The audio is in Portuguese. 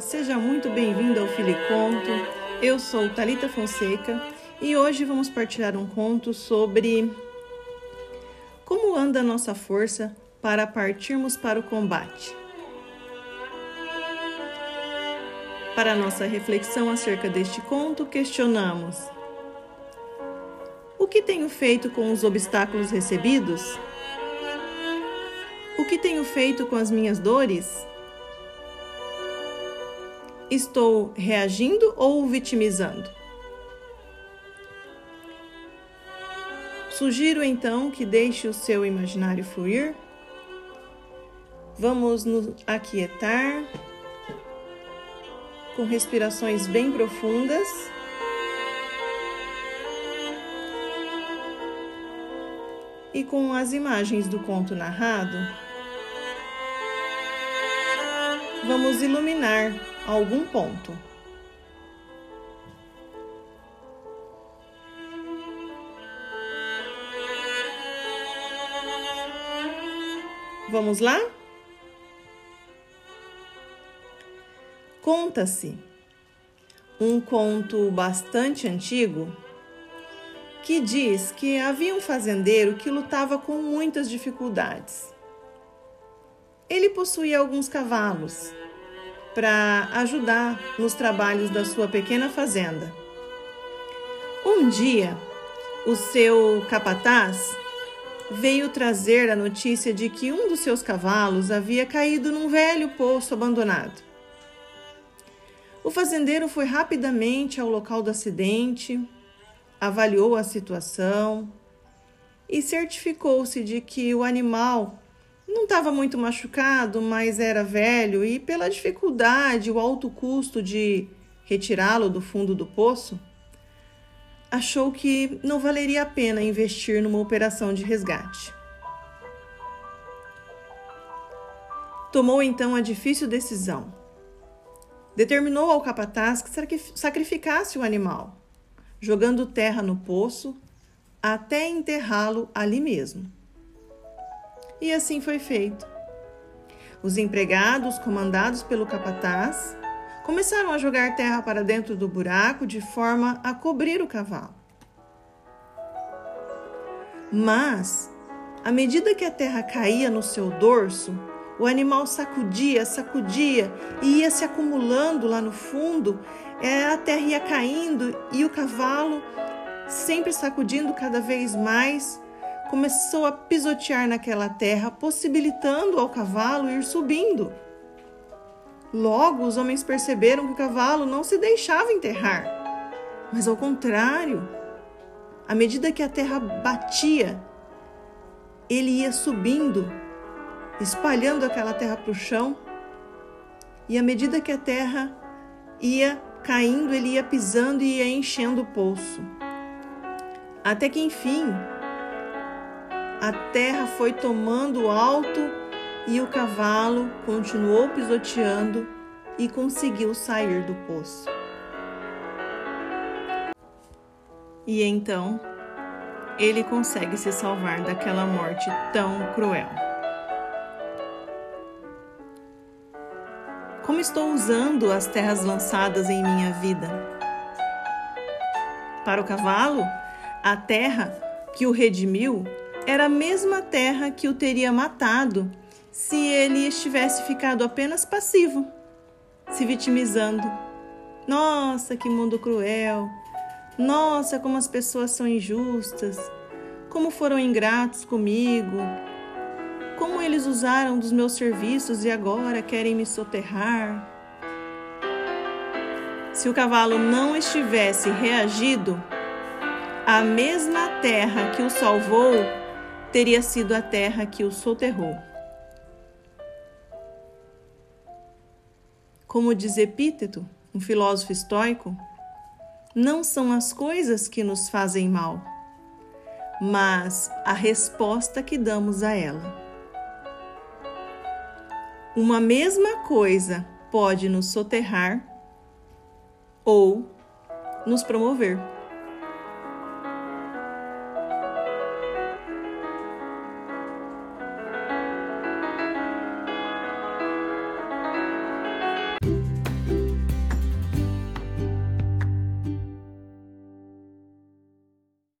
seja muito bem-vindo ao Filiconto. Eu sou Talita Fonseca e hoje vamos partilhar um conto sobre como anda a nossa força para partirmos para o combate. Para nossa reflexão acerca deste conto, questionamos: O que tenho feito com os obstáculos recebidos? O que tenho feito com as minhas dores? Estou reagindo ou vitimizando? Sugiro então que deixe o seu imaginário fluir. Vamos nos aquietar com respirações bem profundas. E com as imagens do conto narrado, vamos iluminar algum ponto. Vamos lá? Conta-se um conto bastante antigo que diz que havia um fazendeiro que lutava com muitas dificuldades. Ele possuía alguns cavalos para ajudar nos trabalhos da sua pequena fazenda. Um dia, o seu capataz veio trazer a notícia de que um dos seus cavalos havia caído num velho poço abandonado. O fazendeiro foi rapidamente ao local do acidente, avaliou a situação e certificou-se de que o animal não estava muito machucado, mas era velho e, pela dificuldade, o alto custo de retirá-lo do fundo do poço, achou que não valeria a pena investir numa operação de resgate. Tomou então a difícil decisão. Determinou ao capataz que sacrificasse o animal, jogando terra no poço até enterrá-lo ali mesmo. E assim foi feito. Os empregados, comandados pelo capataz, começaram a jogar terra para dentro do buraco de forma a cobrir o cavalo. Mas, à medida que a terra caía no seu dorso, o animal sacudia, sacudia e ia se acumulando lá no fundo, é, a terra ia caindo e o cavalo, sempre sacudindo cada vez mais, começou a pisotear naquela terra, possibilitando ao cavalo ir subindo. Logo, os homens perceberam que o cavalo não se deixava enterrar, mas ao contrário, à medida que a terra batia, ele ia subindo, espalhando aquela terra para o chão, e à medida que a terra ia caindo, ele ia pisando e ia enchendo o poço. Até que enfim, a terra foi tomando alto e o cavalo continuou pisoteando e conseguiu sair do poço. E então ele consegue se salvar daquela morte tão cruel. Como estou usando as terras lançadas em minha vida? Para o cavalo, a terra que o redimiu era a mesma terra que o teria matado se ele estivesse ficado apenas passivo, se vitimizando. Nossa, que mundo cruel! Nossa, como as pessoas são injustas! Como foram ingratos comigo! Como eles usaram dos meus serviços e agora querem me soterrar? Se o cavalo não estivesse reagido, a mesma terra que o salvou teria sido a terra que o soterrou. Como diz Epíteto, um filósofo estoico, não são as coisas que nos fazem mal, mas a resposta que damos a ela. Uma mesma coisa pode nos soterrar ou nos promover.